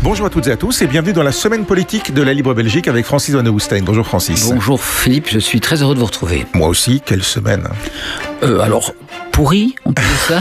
Bonjour à toutes et à tous et bienvenue dans la semaine politique de la Libre Belgique avec Francis Van Houstein. Bonjour Francis. Bonjour Philippe, je suis très heureux de vous retrouver. Moi aussi, quelle semaine euh, Alors, pourri, on peut dire ça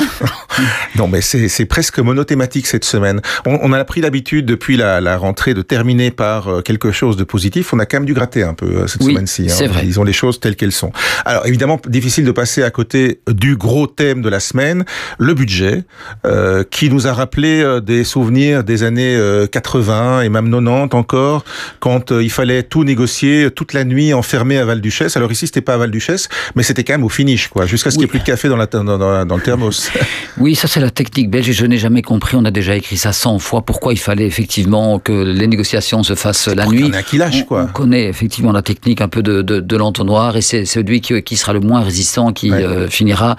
Non, mais c'est presque monothématique cette semaine. On, on a pris l'habitude depuis la, la, rentrée de terminer par euh, quelque chose de positif. On a quand même dû gratter un peu euh, cette oui, semaine-ci. Hein. C'est vrai. Ils ont les choses telles qu'elles sont. Alors évidemment, difficile de passer à côté du gros thème de la semaine, le budget, euh, qui nous a rappelé euh, des souvenirs des années 80 et même 90 encore, quand il fallait tout négocier toute la nuit enfermé à Val-Duchesse. Alors ici, c'était pas à Val-Duchesse, mais c'était quand même au finish, quoi, jusqu'à ce oui. qu'il n'y ait plus de café dans la dans, dans, dans le thermos. Oui, ça c'est la technique belge et je n'ai jamais compris, on a déjà écrit ça 100 fois, pourquoi il fallait effectivement que les négociations se fassent la nuit. Il y en a qui lâche, quoi. On, on, connaît effectivement la technique un peu de, de, de l'entonnoir et c'est celui qui, qui, sera le moins résistant qui ouais. euh, finira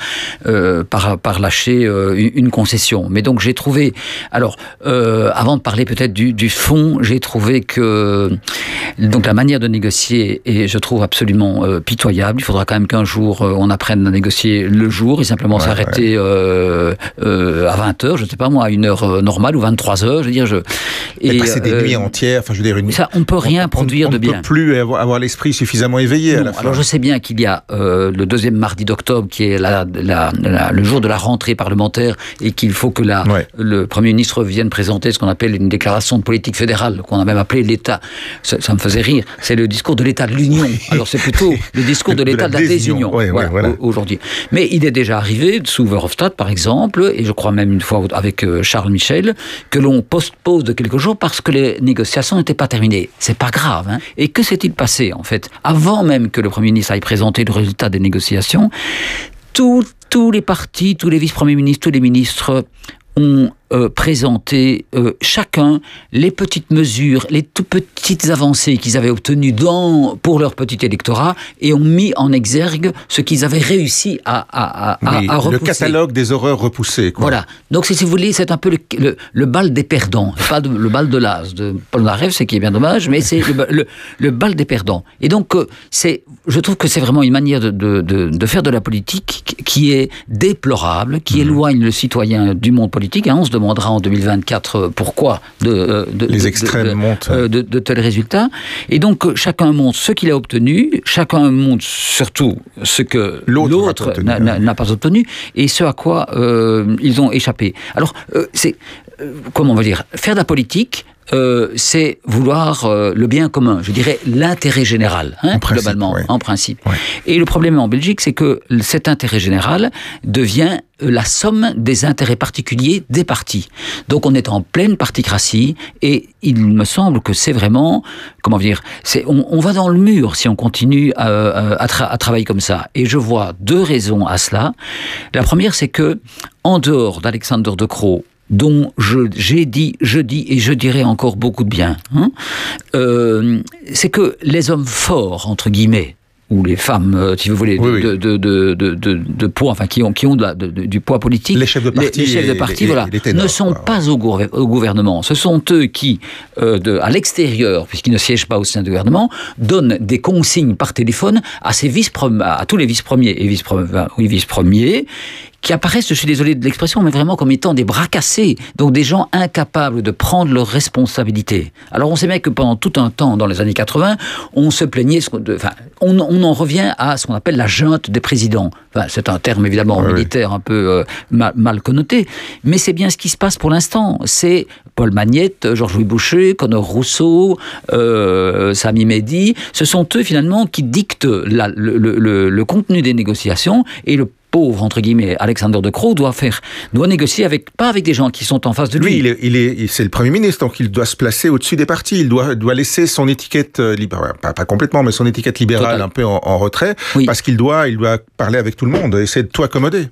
euh, par, par lâcher euh, une concession. Mais donc j'ai trouvé, alors avant de parler peut-être du, du, fond, j'ai trouvé que donc la manière de négocier est, je trouve, absolument pitoyable. Il faudra quand même qu'un jour on apprenne à négocier le jour et simplement ouais, s'arrêter euh, euh, à 20 heures, je ne sais pas moi, à une heure euh, normale ou 23 heures, je veux dire. Je... Et, et passer des nuits entières, enfin je veux dire une. Ça, on peut rien on, produire on, de bien. On ne peut plus avoir, avoir l'esprit suffisamment éveillé non, à la fin. Alors je sais bien qu'il y a le deuxième mardi d'octobre qui est la, la, la, le jour de la rentrée parlementaire et qu'il faut que la, ouais. le Premier ministre vienne présenter ce qu'on appelle une déclaration de politique fédérale, qu'on a même appelé l'État. Ça, ça, me faisait rire. C'est le discours de l'État de l'Union. Alors c'est plutôt le discours de l'État de, la, de la désunion, ouais, voilà, voilà. aujourd'hui. Mais il est déjà arrivé sous Verhofstadt par exemple, et je crois même une fois avec euh, Charles Michel, que l'on postpose de quelques jours parce que les négociations n'étaient pas terminées. C'est pas grave. Hein et que s'est-il passé en fait? Avant même que le Premier ministre aille présenter le résultat des négociations, tous, tous les partis, tous les vice-premiers ministres, tous les ministres ont euh, présenté euh, chacun les petites mesures, les tout petites avancées qu'ils avaient obtenues dans, pour leur petit électorat et ont mis en exergue ce qu'ils avaient réussi à, à, à, oui, à, repousser. Le catalogue des horreurs repoussées. Quoi. Voilà. Donc, si vous voulez, c'est un peu le, le, le, bal des perdants. Pas de, le bal de l'as de Paul Naref, c'est qui est bien dommage, mais c'est le, le, bal des perdants. Et donc, euh, c'est, je trouve que c'est vraiment une manière de, de, de, de, faire de la politique qui est déplorable, qui mmh. éloigne le citoyen du monde politique. Hein, on se demandera en 2024 pourquoi de, de les extrêmes montent de, de, tels résultats. Et donc chacun montre ce qu'il a obtenu, chacun montre surtout ce que l'autre n'a pas obtenu et ce à quoi euh, ils ont échappé. Alors euh, c'est euh, comment on va dire faire de la politique euh, c'est vouloir euh, le bien commun, je dirais l'intérêt général, hein, en principe, globalement, ouais. en principe. Ouais. Et le problème en Belgique, c'est que cet intérêt général devient euh, la somme des intérêts particuliers des partis. Donc on est en pleine particratie et il me semble que c'est vraiment, comment dire, c'est on, on, va dans le mur si on continue à, à, tra à travailler comme ça. Et je vois deux raisons à cela. La première, c'est que en dehors d'Alexander De Croo, dont j'ai dit, je dis et je dirai encore beaucoup de bien, hein, euh, c'est que les hommes forts, entre guillemets, ou les femmes, euh, si vous voulez, oui, de, de, de, de, poids, enfin qui ont, qui ont du poids politique, les chefs de parti, les, les chefs de parti, voilà, ténors, ne sont quoi. pas au, au, gouvernement. Ce sont eux qui, euh, de, à l'extérieur, puisqu'ils ne siègent pas au sein du gouvernement, donnent des consignes par téléphone à ses vice à tous les vice-premiers et vice-premiers, oui, vice-premiers, qui apparaissent, je suis désolé de l'expression, mais vraiment comme étant des bras cassés, donc des gens incapables de prendre leurs responsabilités. Alors on sait bien que pendant tout un temps, dans les années 80, on se plaignait, de, enfin, on, on, en revient à ce qu'on appelle la junte des présidents. Enfin, c'est un terme évidemment oui, militaire un peu euh, mal, mal, connoté, mais c'est bien ce qui se passe pour l'instant. C'est Paul Magnette, Georges-Louis Boucher, Conor Rousseau, euh, Sami Mehdi, ce sont eux finalement qui dictent la, le, le, le, contenu des négociations et le pauvre entre guillemets Alexander De Croo doit faire doit négocier avec pas avec des gens qui sont en face de lui. Lui, il est, il est c'est le premier ministre donc il doit se placer au-dessus des partis. Il doit doit laisser son étiquette euh, libérale, pas, pas, complètement, mais son étiquette libérale Total. un peu en, en retrait oui. parce qu'il doit il doit parler avec tout le monde, essayer de tout accommoder.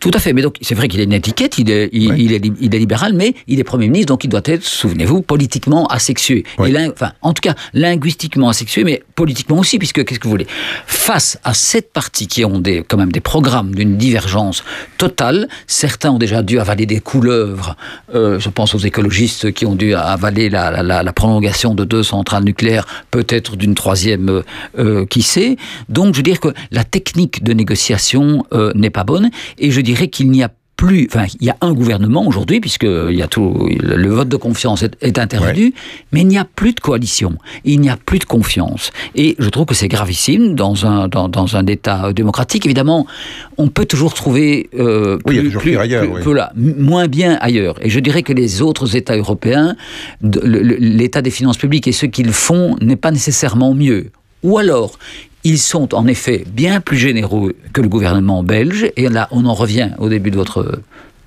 Tout à fait, mais donc c'est vrai qu'il a une étiquette, il est, il, oui. il, est, il, est, libéral, mais il est Premier ministre, donc il doit être, souvenez-vous, politiquement asexué. Oui. Et enfin, en tout cas, linguistiquement asexué, mais politiquement aussi, puisque qu'est-ce que vous voulez? Face à cette partie qui ont des, quand même des programmes d'une divergence totale, certains ont déjà dû avaler des couleuvres, euh, je pense aux écologistes qui ont dû avaler la, la, la prolongation de deux centrales nucléaires, peut-être d'une troisième, euh, qui sait. Donc je veux dire que la technique de négociation euh, n'est pas bonne, et je dirais qu'il n'y a plus, enfin, il y a un gouvernement aujourd'hui, puisque il y a tout, le vote de confiance est, intervenu, mais il n'y a plus de coalition, il n'y a plus de confiance. Et je trouve que c'est gravissime dans un, dans, dans, un État démocratique. Évidemment, on peut toujours trouver euh, plus, plus, ailleurs, là, moins bien ailleurs. Et je dirais que les autres États européens, l'état des finances publiques et ce qu'ils font n'est pas nécessairement mieux. Ou alors, ils sont en effet bien plus généreux que le gouvernement belge, et là on en revient au début de votre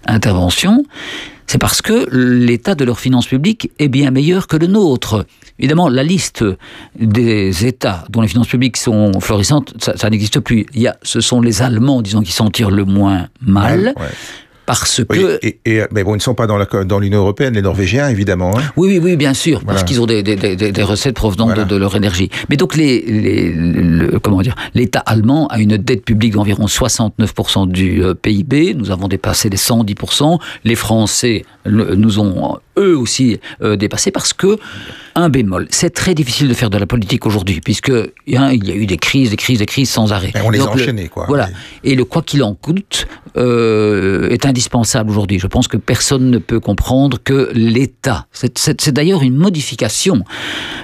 intervention, c'est parce que l'état de leurs finances publiques est bien meilleur que le nôtre. Évidemment, la liste des États dont les finances publiques sont florissantes, ça, n'existe plus. Il y a, ce sont les Allemands, disons, qui s'en tirent le moins mal parce que... Et, mais bon, ils ne sont pas dans, dans l'Union européenne, les Norvégiens, évidemment. Hein. oui, oui, oui, bien sûr, parce qu'ils ont des, des, des, recettes provenant de, leur énergie. Mais donc, les, les comment dire, l'État allemand a une dette publique d'environ 69% du euh, PIB. Nous avons dépassé les 110%. Les Français nous ont eux aussi euh, dépassés parce que un bémol, c'est très difficile de faire de la politique aujourd'hui puisque hein, il y a eu des crises, des crises, des crises sans arrêt. on les a enchaînées, quoi. Voilà. Et le quoi qu'il en coûte euh, est indispensable aujourd'hui. Je pense que personne ne peut comprendre que l'État, c'est d'ailleurs une modification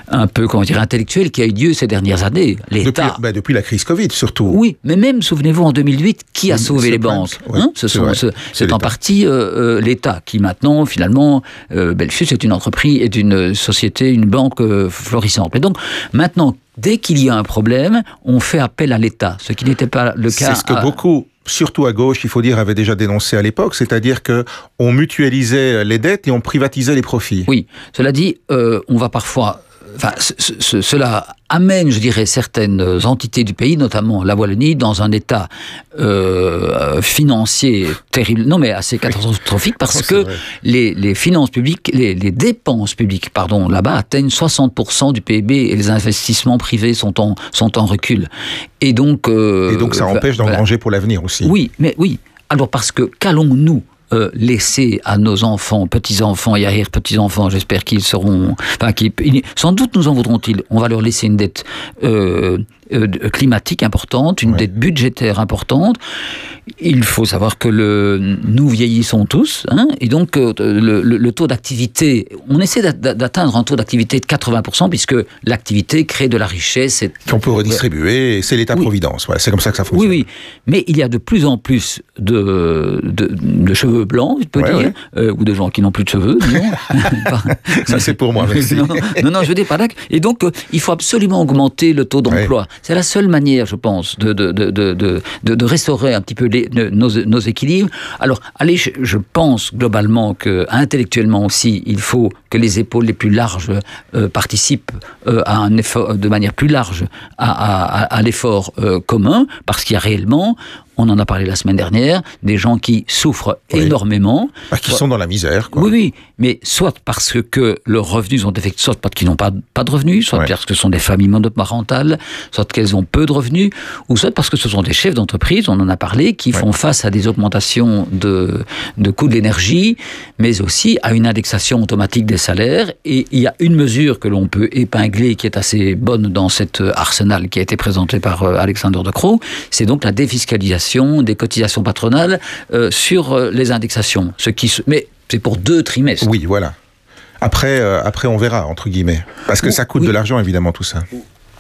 un peu, comment dire, intellectuelle qui a eu lieu ces dernières années. L'État. Depuis, ben, depuis, la crise Covid, surtout. Oui, mais même, souvenez-vous, en 2008, qui a sauvé les banques hein C'est en partie euh, l'État qui maintenant, finalement, euh, Belfius est une entreprise, est une société, une banque euh, florissante. Et donc, maintenant, dès qu'il y a un problème, on fait appel à l'État, ce qui n'était pas le cas. C'est ce que beaucoup surtout à gauche, il faut dire, avait déjà dénoncé à l'époque, c'est-à-dire que on mutualisait les dettes et on privatisait les profits. Oui, cela dit, euh, on va parfois Enfin, cela amène, je dirais, certaines entités du pays, notamment la Wallonie, dans un état euh, financier terrible, non mais assez catastrophique, parce que les, finances publiques, les, dépenses publiques, pardon, là-bas atteignent 60% du PIB et les investissements privés sont en, sont en recul. Et donc... Euh, et donc ça empêche d'engranger pour l'avenir aussi. Oui, mais oui. Alors parce que qu'allons-nous euh, laisser à nos enfants, petits-enfants et arrière-petits-enfants, j'espère qu'ils seront... Enfin, sans doute nous en voudront-ils. On va leur laisser une dette euh, euh, climatique importante, une dette budgétaire importante. Il faut savoir que le, nous vieillissons tous, hein, et donc le, le, taux d'activité, on essaie d'atteindre un taux d'activité de 80%, puisque l'activité crée de la richesse. Qu'on peut redistribuer, c'est l'État-providence, c'est comme ça que ça fonctionne. Oui, oui, mais il y a de plus en plus de, de, de cheveux blancs, je peux dire, euh, ou des gens qui n'ont plus de cheveux. Ça, c'est pour moi, merci. non, non, je veux dire pas Et donc, euh, il faut absolument augmenter le taux d'emploi. C'est la seule manière, je pense, de, de, de, de, de restaurer un petit peu les, nos, nos, équilibres. Alors, allez, je, pense globalement que intellectuellement aussi, il faut que les épaules les plus larges euh, participent à un effort de manière plus large à, à, à l'effort commun, parce qu'il y a réellement on en a parlé la semaine dernière, des gens qui souffrent énormément. Bah, qui sont dans la misère. Quoi. Oui, oui, mais soit parce que leurs revenus sont effectués, soit parce qu'ils n'ont pas, pas de revenus, soit parce que ce sont des familles monoparentales, soit qu'elles ont peu de revenus, ou soit parce que ce sont des chefs d'entreprise, on en a parlé, qui font face à des augmentations de, de coûts de l'énergie, mais aussi à une indexation automatique des salaires. Et il y a une mesure que l'on peut épingler qui est assez bonne dans cet arsenal qui a été présenté par euh, Alexandre De Croo, c'est donc la défiscalisation des cotisations patronales euh, sur euh, les indexations. Ce qui, mais c'est pour deux trimestres. Oui, voilà. Après, euh, après, on verra, entre guillemets. Parce que ça coûte de l'argent, évidemment, tout ça.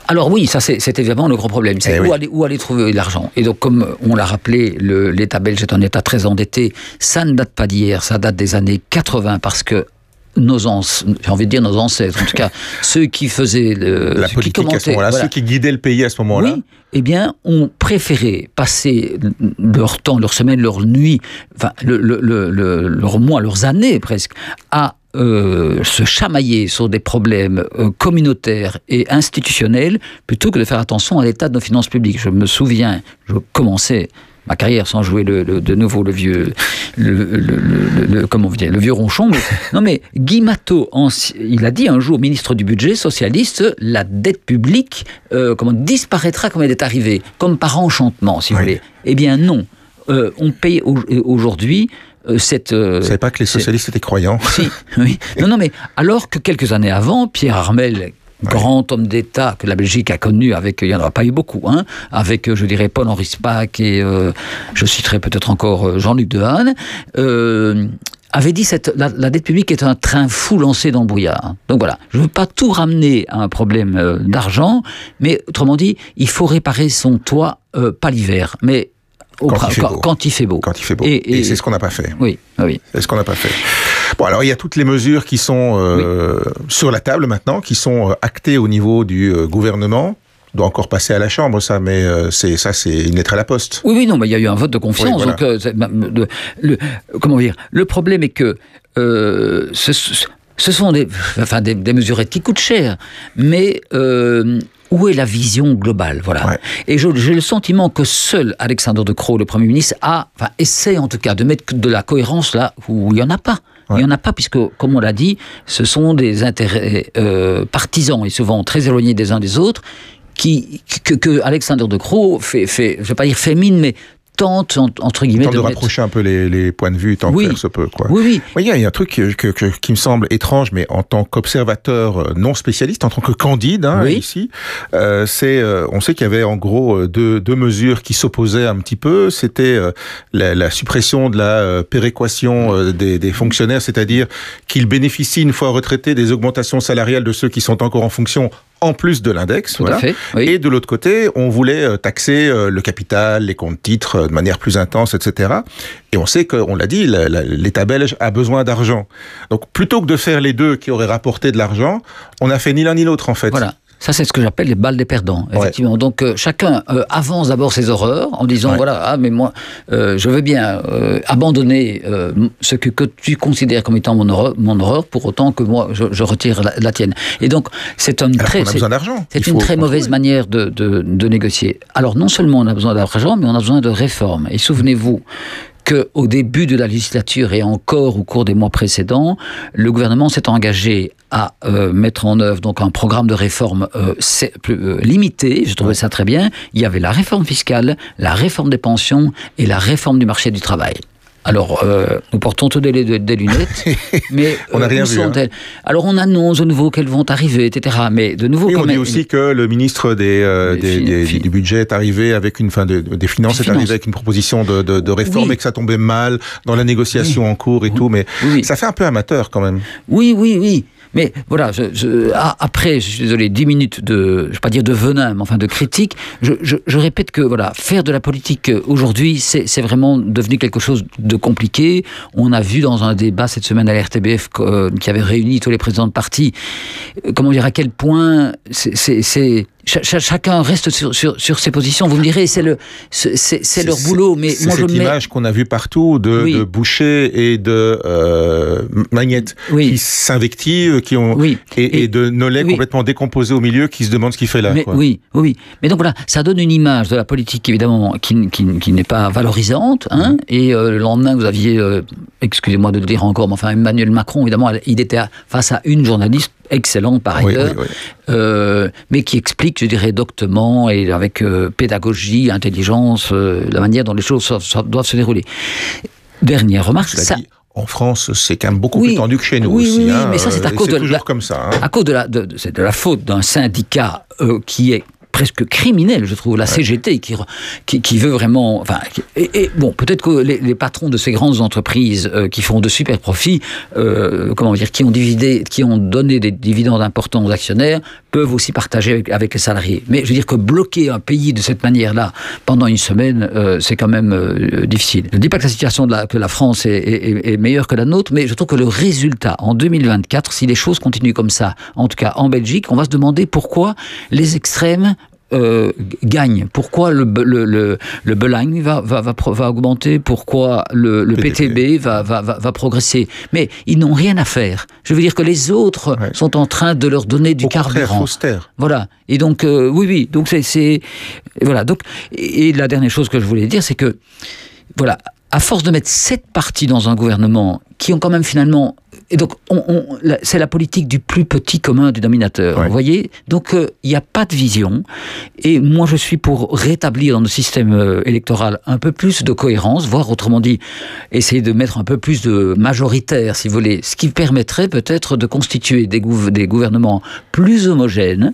Alors oui, ça c'est évidemment le gros problème. C'est eh où, aller, où aller trouver l'argent. Et donc comme on l'a rappelé, l'État belge est un État très endetté. Ça ne date pas d'hier, ça date des années 80 parce que nos j'ai envie de dire nos ancêtres, en tout cas ceux qui faisaient le, la politique à ce moment-là, ceux qui guidaient le pays à ce moment-là. Oui, eh bien, ont préféré passer leur temps, leur semaine, leur nuit, enfin, le, leur mois, leurs années presque, à euh, se chamailler sur des problèmes euh, communautaires et institutionnels plutôt que de faire attention à l'état de nos finances publiques. Je me souviens, je commençais ma carrière sans jouer le, de nouveau le vieux, le, comment vous dire, le vieux ronchon. non, mais Guy Matteau, il a dit un jour, ministre du budget socialiste, la dette publique, euh, comment disparaîtra comme elle est arrivée, comme par enchantement, si vous voulez. Eh bien non, euh, on paye aujourd'hui euh, cette. Vous savez pas que les socialistes étaient croyants Si, oui. Non, non, mais alors que quelques années avant, Pierre Armel, grand homme d'État que la Belgique a connu, avec, il n'y en a pas eu beaucoup, hein, avec, je dirais, Paul-Henri Spaak et je citerai peut-être encore Jean-Luc Dehaene, avait dit que la, la, dette publique est un train fou lancé dans le brouillard. Donc voilà, je ne veux pas tout ramener à un problème d'argent, mais autrement dit, il faut réparer son toit, pas l'hiver, mais au quand, il fait beau. quand il fait beau. Quand il fait beau. Et, et, c'est ce qu'on n'a pas fait. Oui, oui. C'est ce qu'on n'a pas fait. Bon, alors il y a toutes les mesures qui sont euh, oui. sur la table maintenant, qui sont euh, actées au niveau du euh, gouvernement doit encore passer à la Chambre, ça, mais euh, c'est ça, c'est une lettre à la poste. Oui, oui, non, mais il y a eu un vote de confiance. Oui, voilà. donc, euh, le, le, comment dire Le problème est que euh, ce, ce, sont des, enfin, des, des, mesurettes qui coûtent cher, mais où est la vision globale Voilà. Ouais. Et j'ai le sentiment que seul Alexandre De Croo, le Premier ministre, a, enfin, essaie en tout cas de mettre de la cohérence là où il n'y en a pas. Ouais. Il n'y en a pas, puisque, comme on l'a dit, ce sont des intérêts euh, partisans et souvent très éloignés des uns des autres qui, que, que Alexandre De Croo fait, fait, je ne vais pas dire fait mine, mais tente, entre guillemets, tente de, de rapprocher un peu les, les, points de vue tant oui. que faire se peut. Quoi. Oui, oui. Il y, y, a un truc que, que, que, qui me semble étrange, mais en tant qu'observateur euh, non spécialiste, en tant que candide hein, oui. ici, euh, c'est, euh, on sait qu'il y avait en gros deux, deux mesures qui s'opposaient un petit peu. C'était euh, la, la, suppression de la euh, péréquation des, des, fonctionnaires, c'est-à-dire qu'ils bénéficient une fois retraités des augmentations salariales de ceux qui sont encore en fonction en plus de l'index. Voilà. Oui. Et de l'autre côté, on voulait euh, taxer euh, le capital, les comptes titres de manière plus intense, etc. Et on sait qu'on l'a dit, l'État belge a besoin d'argent. Donc plutôt que de faire les deux qui auraient rapporté de l'argent, on a fait ni l'un ni l'autre en fait. Voilà. Ça, c'est ce que j'appelle les balles des perdants, effectivement. Ouais. Donc, euh, chacun euh, avance d'abord ses horreurs en disant, ouais. voilà, ah, mais moi, euh, je veux bien abandonner ce que, que, tu considères comme étant mon horreur, mon horreur pour autant que moi, je, je retire la, la, tienne. Et donc, c'est une très, c'est une très mauvaise manière de, de, de négocier. Alors, non seulement on a besoin d'argent, mais on a besoin de réformes. Et souvenez-vous, qu'au début de la législature et encore au cours des mois précédents, le gouvernement s'est engagé à euh, mettre en œuvre donc un programme de réforme euh, plus, euh, limité. Je trouvais ça très bien. Il y avait la réforme fiscale, la réforme des pensions et la réforme du marché du travail. Alors, euh, nous portons tous des, des, des lunettes, mais on n'a rien vu. Hein. Alors, on annonce de nouveau qu'elles vont arriver, etc. Mais de nouveau, oui, on même, dit aussi que le ministre des, euh, des, du budget est arrivé avec une fin de, des finances est arrivé avec une proposition de, de, de réforme oui. et que ça tombait mal dans la négociation oui. en cours et tout. Mais ça fait un peu amateur quand même. Oui, oui, oui. Mais voilà, je, je, après, je suis désolé, dix minutes de, je vais pas dire de venin, mais enfin de critique. Je, je, répète que voilà, faire de la politique aujourd'hui, c'est vraiment devenu quelque chose de compliqué. On a vu dans un débat cette semaine à l'RTBF euh, qui avait réuni tous les présidents de partis, euh, comment dire à quel point c'est Ch chacun reste sur, sur, sur, ses positions. Vous me direz, c'est le, c'est leur boulot, mais moi je cette mets... image qu'on a vue partout de, oui. de Boucher et de euh, Magnette oui. qui s'invectivent, qui ont oui. et, et, et, de Nollet complètement décomposé au milieu, qui se demande ce qu'il fait là. Mais, quoi. Oui, oui. Mais donc voilà, ça donne une image de la politique évidemment qui, qui, qui n'est pas valorisante. Hein, mmh. Et euh, le lendemain, vous aviez, euh, excusez-moi de le dire encore, mais enfin Emmanuel Macron, évidemment, il était face à une journaliste excellente par ailleurs, oui, oui, oui. Euh, mais qui explique, je dirais, doctement et avec euh, pédagogie, intelligence, euh, la manière dont les choses so so doivent se dérouler. Dernière remarque, ça... Dit, en France, c'est quand même beaucoup plus tendu que chez nous oui, aussi. Oui, hein, mais ça, c'est à cause de la, comme ça. Hein. À cause de la, de, la faute d'un syndicat qui est presque criminel, je trouve, la. CGT qui, qui, qui, veut vraiment. Enfin, et, et bon, peut-être que les, les, patrons de ces grandes entreprises euh, qui font de super profits, euh, comment dire, qui ont dividé, qui ont donné des dividendes importants aux actionnaires, peuvent aussi partager avec, avec, les salariés. Mais je veux dire que bloquer un pays de cette manière-là pendant une semaine, euh, c'est quand même euh, difficile. Je ne dis pas que la situation de la, que la France est, est, est, meilleure que la nôtre, mais je trouve que le résultat en 2024, si les choses continuent comme ça, en tout cas en Belgique, on va se demander pourquoi les extrêmes euh, gagne Pourquoi le, le, le, le Belang va, va, va, va, augmenter? Pourquoi le, le PTB, PTB va, va, progresser? Mais ils n'ont rien à faire. Je veux dire que les autres ouais. sont en train de leur donner du Au carburant. Austère. Voilà. Et donc, euh, oui, oui. Donc, c'est. Voilà. Donc, et, et la dernière chose que je voulais dire, c'est que, voilà, à force de mettre sept partis dans un gouvernement qui ont quand même finalement et donc, c'est la politique du plus petit commun du dominateur. Vous voyez Donc, euh, il n'y a pas de vision. Et moi, je suis pour rétablir dans le système euh, électoral un peu plus de cohérence, voire autrement dit, essayer de mettre un peu plus de majoritaire, si vous voulez, ce qui permettrait peut-être de constituer des, des gouvernements plus homogènes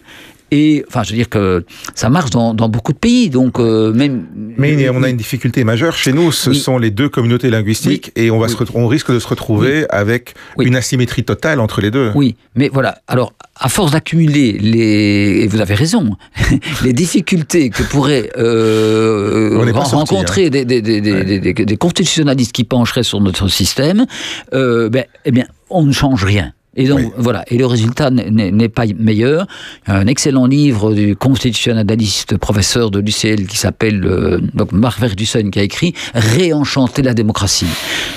et enfin, je veux dire que ça marche dans, beaucoup de pays. Donc, euh, même. Mais on a une difficulté majeure chez nous. Ce sont les deux communautés linguistiques et on va on risque de se retrouver avec une asymétrie totale entre les deux. Oui, mais voilà. Alors, à force d'accumuler les, et vous avez raison, les difficultés que pourraient euh, rencontrer hein. des, des, des, des, constitutionnalistes qui pencheraient sur notre système, euh, ben, eh bien, on ne change rien. Et donc, voilà. Et le résultat n'est pas meilleur. Un excellent livre du constitutionnaliste professeur de l'UCL qui s'appelle, euh, donc Marc Verdussen qui a écrit Réenchanter la démocratie.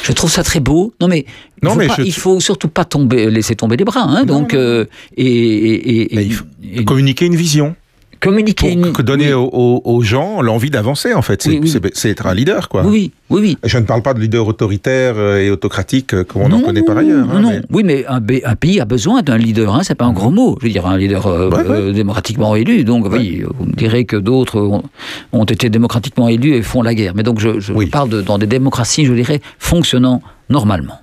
Je trouve ça très beau. Non, mais, non, il, mais faut faut surtout pas tomber, laisser tomber les bras. Hein, donc, euh, et, et, et, communiquer une vision communiquer. Pour donner aux, gens l'envie d'avancer, en fait. C'est être un leader, quoi. Oui, oui, oui. Je ne parle pas de leader autoritaire euh, et autocratique euh, comme on en connaît par ailleurs. Hein, non, Oui, mais un, pays a besoin d'un leader, hein, c'est pas un gros mot. Je veux dire, un leader euh, démocratiquement élu. Donc, oui, vous me direz que d'autres ont, été démocratiquement élus et font la guerre. Mais donc, je, parle de, dans des démocraties, je dirais, fonctionnant normalement.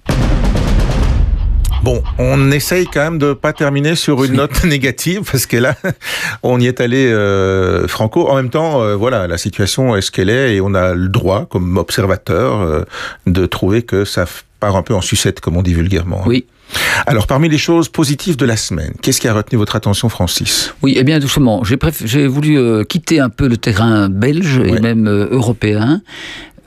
Bon, on essaye quand même de pas terminer sur une note négative parce que là, on y est allé euh, franco. En même temps, euh, voilà, la situation est ce qu'elle est et on a le droit, comme observateur, euh, de trouver que ça part un peu en sucette, comme on dit vulgairement. Oui. Alors, parmi les choses positives de la semaine, qu'est-ce qui a retenu votre attention, Francis? Oui, eh bien, doucement, j'ai voulu quitter un peu le terrain belge et même européen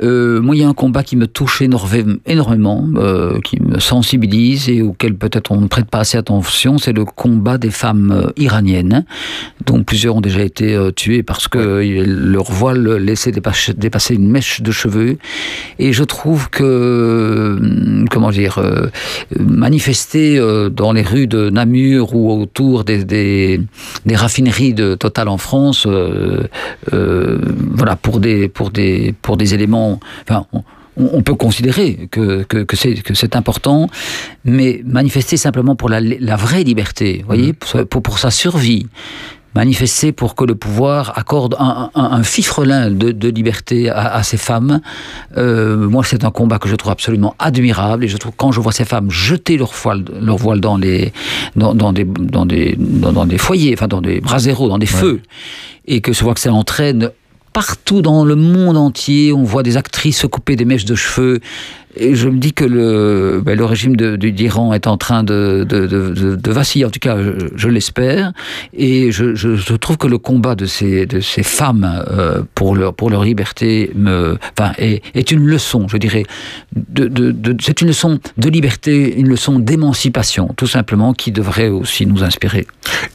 euh, moi, il y a un combat qui me touche énormément, euh, qui me sensibilise et auquel peut-être on ne prête pas assez attention, c'est le combat des femmes euh, iraniennes, dont plusieurs ont déjà été tuées parce que leur voile laissait dépasser, une mèche de cheveux. Et je trouve que, comment dire, manifester dans les rues de Namur ou autour des, des, des raffineries de Total en France, voilà, pour des, pour des, pour des éléments enfin, on, peut considérer que, que, c'est important, mais manifester simplement pour la, vraie liberté, voyez, mmh. pour, pour, sa survie, manifester pour que le pouvoir accorde un, un, fifrelin de, liberté à, ces femmes. Euh, moi, c'est un combat que je trouve absolument admirable et je trouve quand je vois ces femmes jeter leur voile, leur voile dans les dans, des dans des dans, des foyers, enfin dans des braseros, dans des feux, et que je vois que ça entraîne partout dans le monde entier, on voit des actrices se couper des mèches de cheveux. Et je me dis que le, ben, le régime d'Iran est en train de, de, de, vaciller, en tout cas, je, l'espère. Et je, je, trouve que le combat de ces, de ces femmes euh, pour, leur, pour leur liberté me, enfin, est, est une leçon, je dirais. c'est une leçon de liberté, une leçon d'émancipation, tout simplement, qui devrait aussi nous inspirer.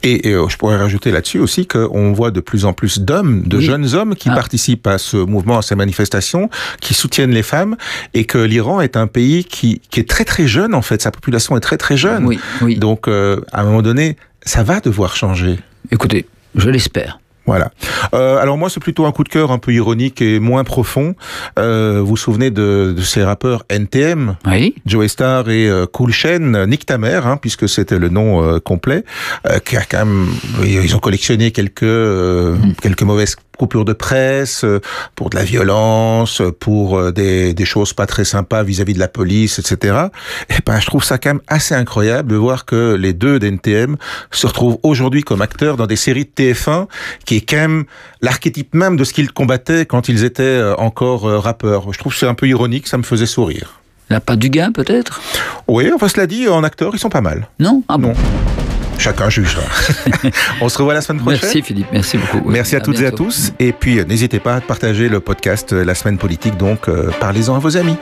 Et, euh, je pourrais rajouter là-dessus aussi qu'on voit de plus en plus d'hommes, de jeunes hommes qui ah. participent à ce mouvement, à ces manifestations, qui soutiennent les femmes, et que l'Iran est un pays qui, qui est très très jeune en fait. Sa population est très très jeune. Oui, oui. Donc euh, à un moment donné, ça va devoir changer. Écoutez, je l'espère. Voilà. Euh, alors moi, c'est plutôt un coup de cœur un peu ironique et moins profond. Euh, vous vous souvenez de, de, ces rappeurs NTM Oui. Joe Star et euh, Cool Chain, Nick Tamer, hein, puisque c'était le nom complet, qui a quand même, ils ont collectionné quelques mm. quelques mauvaises coupures de presse, pour de la violence, pour des, des choses pas très sympas vis-à-vis de la police, etc. Et ben, je trouve ça quand même assez incroyable de voir que les deux d'NTM se retrouvent aujourd'hui comme acteurs dans des séries de TF1 qui est quand même l'archétype même de ce qu'ils combattaient quand ils étaient euh, encore euh, rappeurs. Je trouve c'est un peu ironique, ça me faisait sourire. La pas du gain, peut-être? Oui, enfin, cela dit, en acteur, ils sont pas mal. Non? Ah bon? Chacun jugera. On se revoit la semaine prochaine. Merci Philippe, merci beaucoup. Merci à, toutes et à tous. Et puis, n'hésitez pas à partager le podcast La semaine politique, donc parlez-en à vos amis.